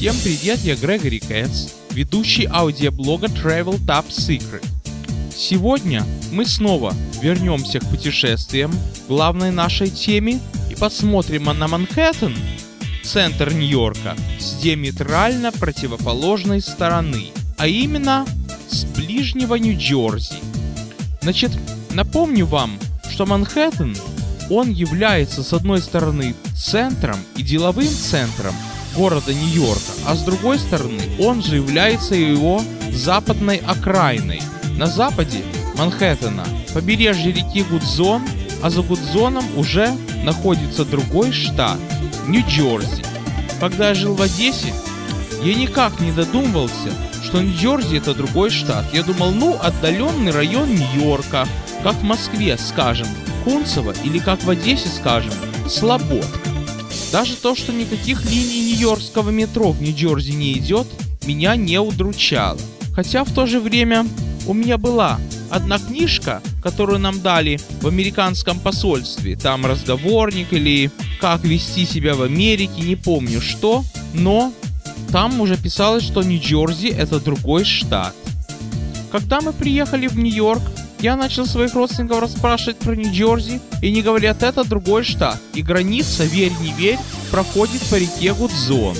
Всем привет, я Грегори Кэтс, ведущий аудиоблога Travel Top Secret. Сегодня мы снова вернемся к путешествиям, главной нашей теме, и посмотрим на Манхэттен, центр Нью-Йорка, с диаметрально противоположной стороны, а именно с ближнего Нью-Джерси. Значит, напомню вам, что Манхэттен, он является с одной стороны центром и деловым центром города Нью-Йорка, а с другой стороны он же является его западной окраиной. На западе Манхэттена побережье реки Гудзон, а за Гудзоном уже находится другой штат – Нью-Джерси. Когда я жил в Одессе, я никак не додумывался, что Нью-Джерси это другой штат. Я думал, ну, отдаленный район Нью-Йорка, как в Москве, скажем, Кунцево, или как в Одессе, скажем, Слободка. Даже то, что никаких линий Нью-Йоркского метро в Нью-Джерси не идет, меня не удручало. Хотя в то же время у меня была одна книжка, которую нам дали в американском посольстве. Там разговорник или как вести себя в Америке, не помню что. Но там уже писалось, что Нью-Джерси это другой штат. Когда мы приехали в Нью-Йорк, я начал своих родственников расспрашивать про Нью-Джерси, и они говорят, это другой штат, и граница, верь не верь, проходит по реке Гудзон.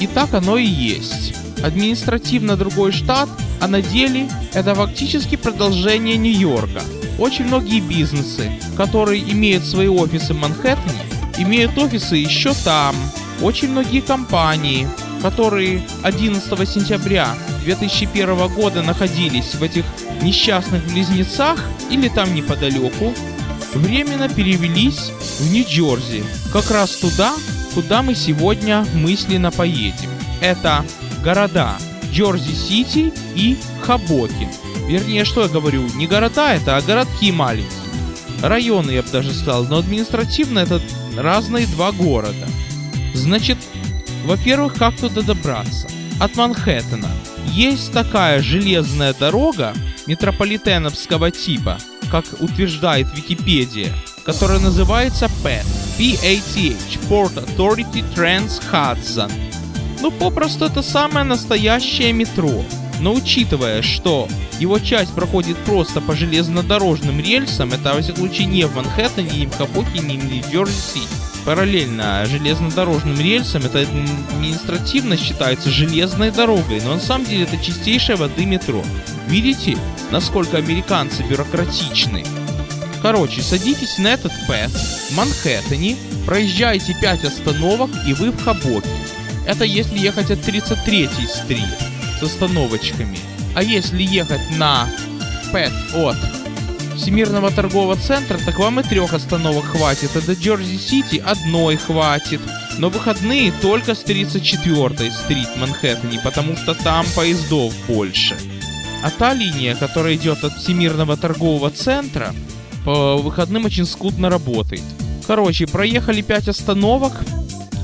И так оно и есть. Административно другой штат, а на деле это фактически продолжение Нью-Йорка. Очень многие бизнесы, которые имеют свои офисы в Манхэттене, имеют офисы еще там. Очень многие компании, которые 11 сентября 2001 года находились в этих несчастных близнецах или там неподалеку, временно перевелись в Нью-Джерси, как раз туда, куда мы сегодня мысленно поедем. Это города Джорси-Сити и Хабокин. Вернее, что я говорю, не города это, а городки маленькие. Районы, я бы даже сказал, но административно это разные два города. Значит, во-первых, как туда добраться? От Манхэттена есть такая железная дорога метрополитеновского типа, как утверждает Википедия, которая называется PATH, P-A-T-H, Port Authority Trans Hudson. Ну, попросту это самое настоящее метро. Но учитывая, что его часть проходит просто по железнодорожным рельсам, это, во всяком случае, не в Манхэттене, не в Хапокине, не в Джерси параллельно железнодорожным рельсам, это административно считается железной дорогой, но на самом деле это чистейшая воды метро. Видите, насколько американцы бюрократичны? Короче, садитесь на этот пэт в Манхэттене, проезжаете 5 остановок и вы в Хабоке. Это если ехать от 33-й стрит с остановочками. А если ехать на пэт от Всемирного торгового центра, так вам и трех остановок хватит, а до Джорджи-Сити одной хватит. Но выходные только с 34-й стрит в Манхэттене, потому что там поездов больше. А та линия, которая идет от Всемирного торгового центра, по выходным очень скудно работает. Короче, проехали 5 остановок,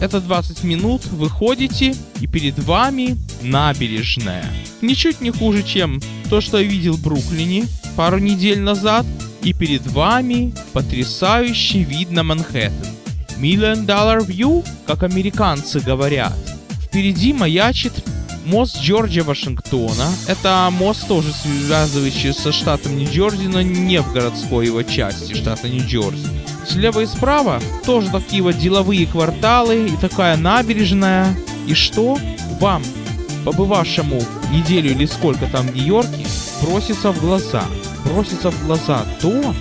это 20 минут, выходите, и перед вами набережная. Ничуть не хуже, чем то, что я видел в Бруклине пару недель назад, и перед вами потрясающий вид на Манхэттен. Million Dollar View, как американцы говорят. Впереди маячит мост Джорджа Вашингтона. Это мост тоже связывающий со штатом Нью-Джерси, но не в городской его части штата Нью-Джерси. Слева и справа тоже такие вот деловые кварталы и такая набережная. И что вам, побывавшему неделю или сколько там в Нью-Йорке, бросится в глаза? Бросится в глаза то,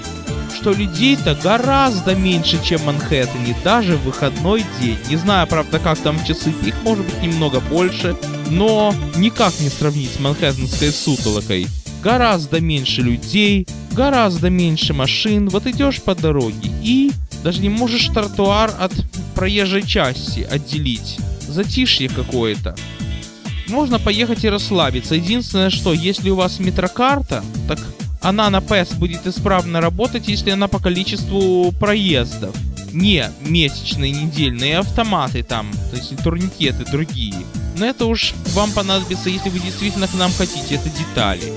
что людей-то гораздо меньше, чем в Манхэттене, даже в выходной день. Не знаю, правда, как там часы их может быть немного больше, но никак не сравнить с манхэттенской сутолокой. Гораздо меньше людей, гораздо меньше машин, вот идешь по дороге и даже не можешь тротуар от проезжей части отделить. Затишье какое-то. Можно поехать и расслабиться. Единственное, что если у вас метрокарта, так она на ПЭС будет исправно работать, если она по количеству проездов. Не месячные, недельные автоматы там, то есть турникеты другие. Но это уж вам понадобится, если вы действительно к нам хотите, это детали.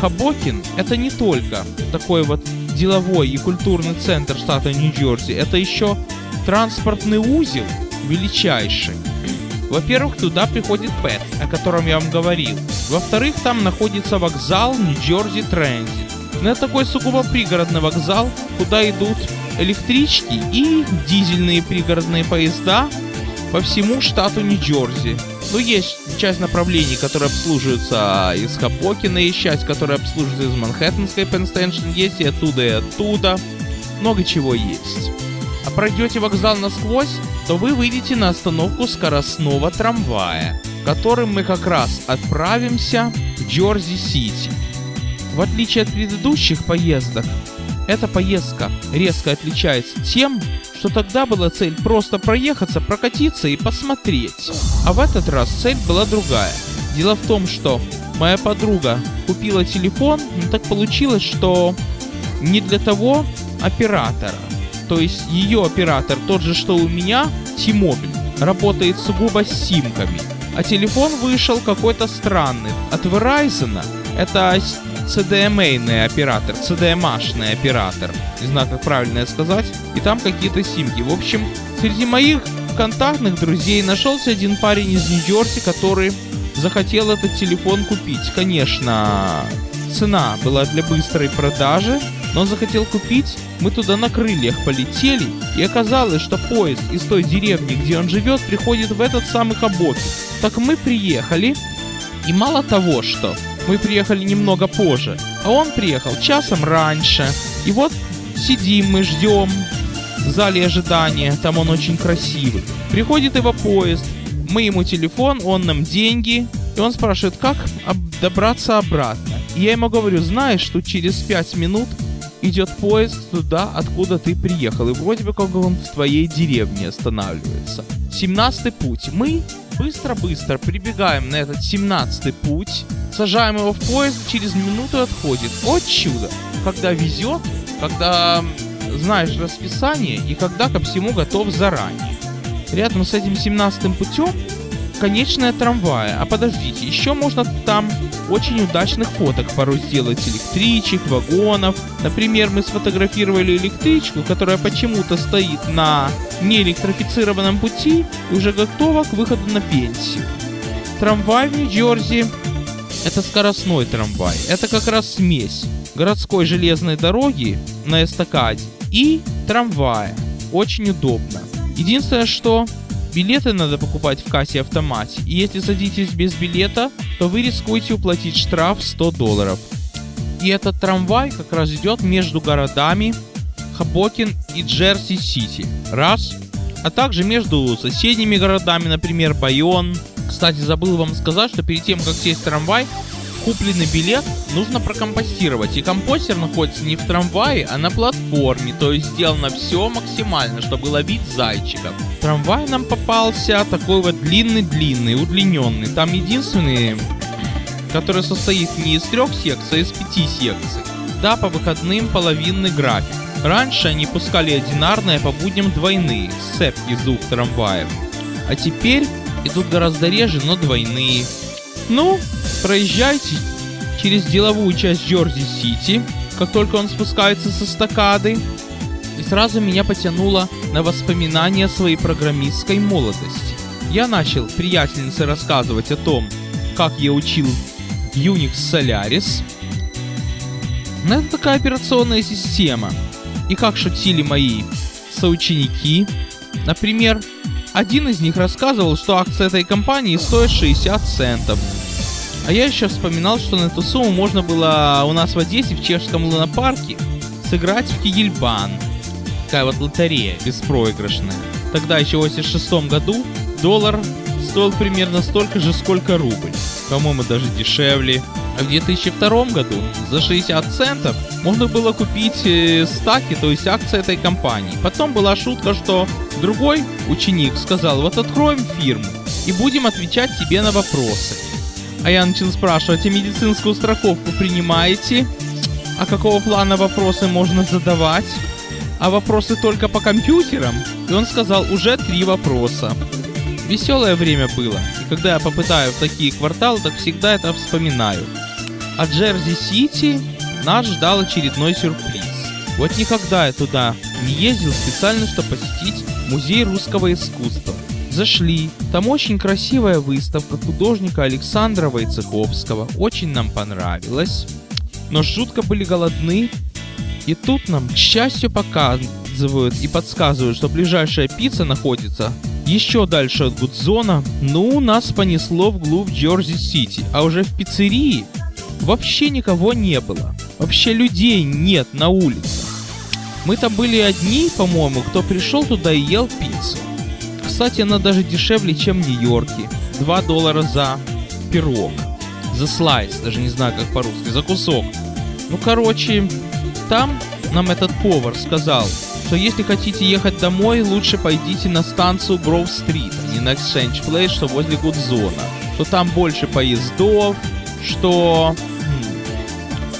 Хабокин это не только такой вот деловой и культурный центр штата Нью-Джерси, это еще транспортный узел величайший. Во-первых, туда приходит Пэт, о котором я вам говорил. Во-вторых, там находится вокзал Нью-Джерси Транзит. Но это такой сугубо пригородный вокзал, куда идут электрички и дизельные пригородные поезда по всему штату Нью-Джерси. Ну, есть часть направлений, которые обслуживаются из Хабокина, есть часть, которая обслуживается из Манхэттенской Пенстеншн, есть и оттуда, и оттуда. Много чего есть. А пройдете вокзал насквозь, то вы выйдете на остановку скоростного трамвая, которым мы как раз отправимся в Джорзи-Сити. В отличие от предыдущих поездок, эта поездка резко отличается тем, что тогда была цель просто проехаться, прокатиться и посмотреть. А в этот раз цель была другая. Дело в том, что моя подруга купила телефон, но так получилось, что не для того оператора. То есть ее оператор тот же, что у меня, T-Mobile, работает сугубо с симками. А телефон вышел какой-то странный. От Verizon это CDMA оператор, CDMA-шный оператор. Не знаю, как правильно сказать. И там какие-то симки. В общем, среди моих контактных друзей нашелся один парень из Нью-Джерси, который захотел этот телефон купить. Конечно, цена была для быстрой продажи, но он захотел купить. Мы туда на крыльях полетели, и оказалось, что поезд из той деревни, где он живет, приходит в этот самый Хабокин. Так мы приехали, и мало того, что мы приехали немного позже, а он приехал часом раньше. И вот сидим мы, ждем в зале ожидания, там он очень красивый. Приходит его поезд, мы ему телефон, он нам деньги, и он спрашивает, как добраться обратно. И я ему говорю, знаешь, что через 5 минут идет поезд туда, откуда ты приехал. И вроде бы как он в твоей деревне останавливается. 17 путь. Мы быстро-быстро прибегаем на этот 17 путь, сажаем его в поезд, через минуту отходит. О чудо! Когда везет, когда знаешь расписание и когда ко всему готов заранее. Рядом с этим 17 путем конечная трамвая. А подождите, еще можно там очень удачных фоток порой сделать электричек, вагонов. Например, мы сфотографировали электричку, которая почему-то стоит на неэлектрифицированном пути и уже готова к выходу на пенсию. Трамвай в Нью-Джерси – это скоростной трамвай. Это как раз смесь городской железной дороги на эстакаде и трамвая. Очень удобно. Единственное, что Билеты надо покупать в кассе автомате, и если садитесь без билета, то вы рискуете уплатить штраф 100 долларов. И этот трамвай как раз идет между городами Хабокин и Джерси-Сити. Раз. А также между соседними городами, например, Байон. Кстати, забыл вам сказать, что перед тем, как сесть в трамвай, купленный билет нужно прокомпостировать. И компостер находится не в трамвае, а на платформе. То есть сделано все максимально, чтобы ловить зайчиков. Трамвай нам попался такой вот длинный-длинный, удлиненный. Там единственный, который состоит не из трех секций, а из пяти секций. Да, по выходным половинный график. Раньше они пускали одинарные, а по будням двойные, сцепки из двух трамваев. А теперь идут гораздо реже, но двойные. Ну, проезжайте через деловую часть Джорджи-Сити, как только он спускается со стакады, и сразу меня потянуло на воспоминания своей программистской молодости. Я начал приятельнице рассказывать о том, как я учил Unix Solaris. Но это такая операционная система. И как шутили мои соученики. Например, один из них рассказывал, что акция этой компании стоит 60 центов. А я еще вспоминал, что на эту сумму можно было у нас в Одессе, в чешском лунопарке, сыграть в Кигельбан. Такая вот лотерея беспроигрышная. Тогда еще в 86 году доллар стоил примерно столько же, сколько рубль. По-моему, даже дешевле. А в 2002 году за 60 центов можно было купить э, стаки, то есть акции этой компании. Потом была шутка, что другой ученик сказал, вот откроем фирму и будем отвечать тебе на вопросы. А я начал спрашивать, а медицинскую страховку принимаете? А какого плана вопросы можно задавать? А вопросы только по компьютерам? И он сказал, уже три вопроса. Веселое время было, и когда я попытаю в такие кварталы, так всегда это вспоминаю. А Джерси-Сити нас ждал очередной сюрприз. Вот никогда я туда не ездил специально, чтобы посетить музей русского искусства. Зашли. Там очень красивая выставка художника Александра Войцеховского. Очень нам понравилось. Но жутко были голодны. И тут нам, к счастью, показывают и подсказывают, что ближайшая пицца находится еще дальше от Гудзона. Ну, нас понесло вглубь Джорджи-Сити. А уже в пиццерии вообще никого не было. Вообще людей нет на улицах. Мы там были одни, по-моему, кто пришел туда и ел пиццу. Кстати, она даже дешевле, чем в Нью-Йорке. 2 доллара за пирог. За слайс, даже не знаю как по-русски, за кусок. Ну, короче, там нам этот повар сказал, что если хотите ехать домой, лучше пойдите на станцию Гроув-стрит, а не на Exchange Place, что возле Гудзона. Что там больше поездов, что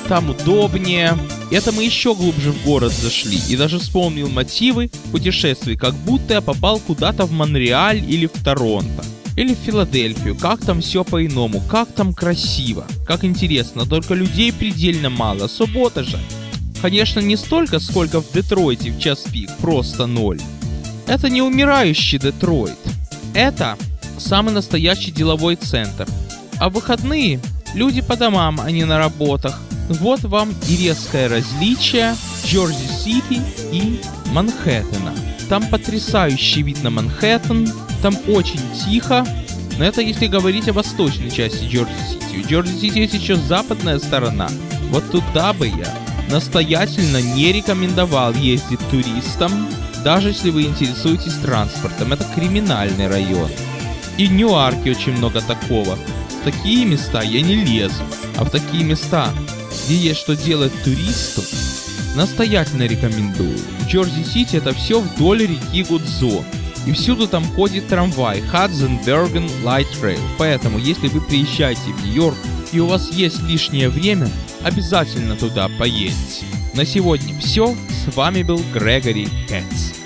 там удобнее. Это мы еще глубже в город зашли и даже вспомнил мотивы путешествий, как будто я попал куда-то в Монреаль или в Торонто. Или в Филадельфию, как там все по-иному, как там красиво, как интересно, только людей предельно мало, суббота же. Конечно, не столько, сколько в Детройте в час пик, просто ноль. Это не умирающий Детройт. Это самый настоящий деловой центр. А в выходные люди по домам, а не на работах. Вот вам и резкое различие Джерси-Сити и Манхэттена. Там потрясающий вид на Манхэттен, там очень тихо, но это если говорить о восточной части Джерси-Сити. У Джерси-Сити есть еще западная сторона. Вот туда бы я настоятельно не рекомендовал ездить туристам, даже если вы интересуетесь транспортом. Это криминальный район. И в Ньюарке очень много такого. В такие места я не лезу, а в такие места, где есть что делать туристу, настоятельно рекомендую. В Джорджи-Сити это все вдоль реки Гудзо. И всюду там ходит трамвай Bergen Light Rail. Поэтому, если вы приезжаете в Нью-Йорк и у вас есть лишнее время, обязательно туда поедете. На сегодня все. С вами был Грегори Кэтс.